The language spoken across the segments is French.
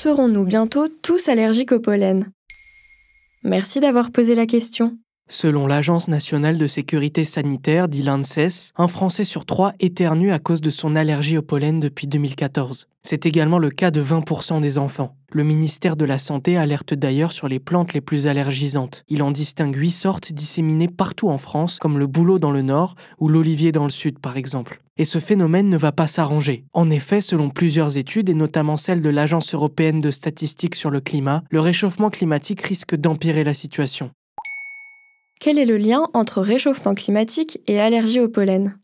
Serons-nous bientôt tous allergiques au pollen? Merci d'avoir posé la question. Selon l'Agence nationale de sécurité sanitaire, dit l'ANSES, un Français sur trois éternue à cause de son allergie au pollen depuis 2014. C'est également le cas de 20% des enfants. Le ministère de la Santé alerte d'ailleurs sur les plantes les plus allergisantes. Il en distingue 8 sortes disséminées partout en France, comme le bouleau dans le nord ou l'olivier dans le sud par exemple. Et ce phénomène ne va pas s'arranger. En effet, selon plusieurs études, et notamment celle de l'Agence européenne de statistiques sur le climat, le réchauffement climatique risque d'empirer la situation. Quel est le lien entre réchauffement climatique et allergie au pollen?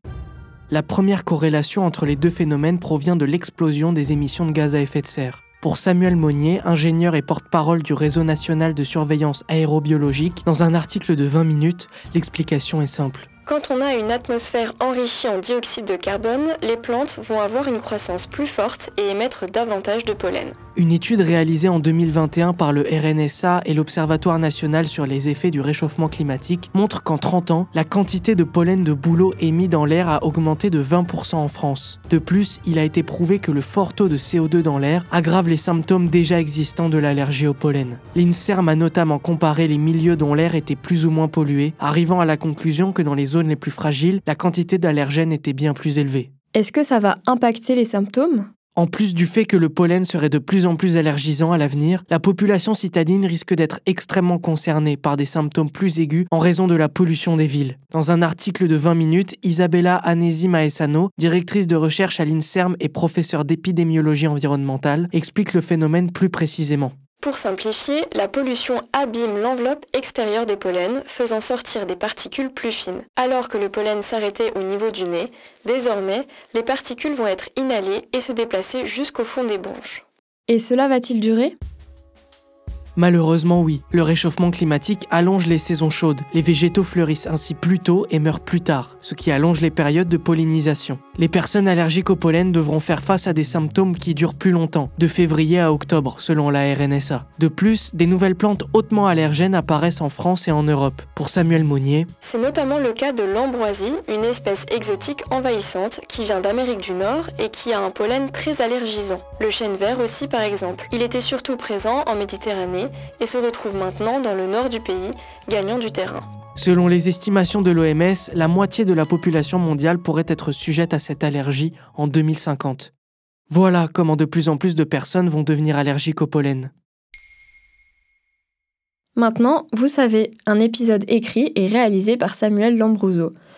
La première corrélation entre les deux phénomènes provient de l'explosion des émissions de gaz à effet de serre. Pour Samuel Monnier, ingénieur et porte-parole du Réseau national de surveillance aérobiologique, dans un article de 20 minutes, l'explication est simple. Quand on a une atmosphère enrichie en dioxyde de carbone, les plantes vont avoir une croissance plus forte et émettre davantage de pollen. Une étude réalisée en 2021 par le RNSA et l'Observatoire national sur les effets du réchauffement climatique montre qu'en 30 ans, la quantité de pollen de bouleau émis dans l'air a augmenté de 20% en France. De plus, il a été prouvé que le fort taux de CO2 dans l'air aggrave les symptômes déjà existants de l'allergie au pollen. L'INSERM a notamment comparé les milieux dont l'air était plus ou moins pollué, arrivant à la conclusion que dans les zones les plus fragiles, la quantité d'allergènes était bien plus élevée. Est-ce que ça va impacter les symptômes? En plus du fait que le pollen serait de plus en plus allergisant à l'avenir, la population citadine risque d'être extrêmement concernée par des symptômes plus aigus en raison de la pollution des villes. Dans un article de 20 minutes, Isabella Anesi Maesano, directrice de recherche à l'INSERM et professeure d'épidémiologie environnementale, explique le phénomène plus précisément. Pour simplifier, la pollution abîme l'enveloppe extérieure des pollens, faisant sortir des particules plus fines. Alors que le pollen s'arrêtait au niveau du nez, désormais, les particules vont être inhalées et se déplacer jusqu'au fond des bronches. Et cela va-t-il durer? Malheureusement oui, le réchauffement climatique allonge les saisons chaudes, les végétaux fleurissent ainsi plus tôt et meurent plus tard, ce qui allonge les périodes de pollinisation. Les personnes allergiques au pollen devront faire face à des symptômes qui durent plus longtemps, de février à octobre selon la RNSA. De plus, des nouvelles plantes hautement allergènes apparaissent en France et en Europe. Pour Samuel Monnier, c'est notamment le cas de l'ambroisie, une espèce exotique envahissante qui vient d'Amérique du Nord et qui a un pollen très allergisant. Le chêne vert aussi par exemple. Il était surtout présent en Méditerranée et se retrouve maintenant dans le nord du pays, gagnant du terrain. Selon les estimations de l'OMS, la moitié de la population mondiale pourrait être sujette à cette allergie en 2050. Voilà comment de plus en plus de personnes vont devenir allergiques au pollen. Maintenant, vous savez, un épisode écrit et réalisé par Samuel Lambrouzo.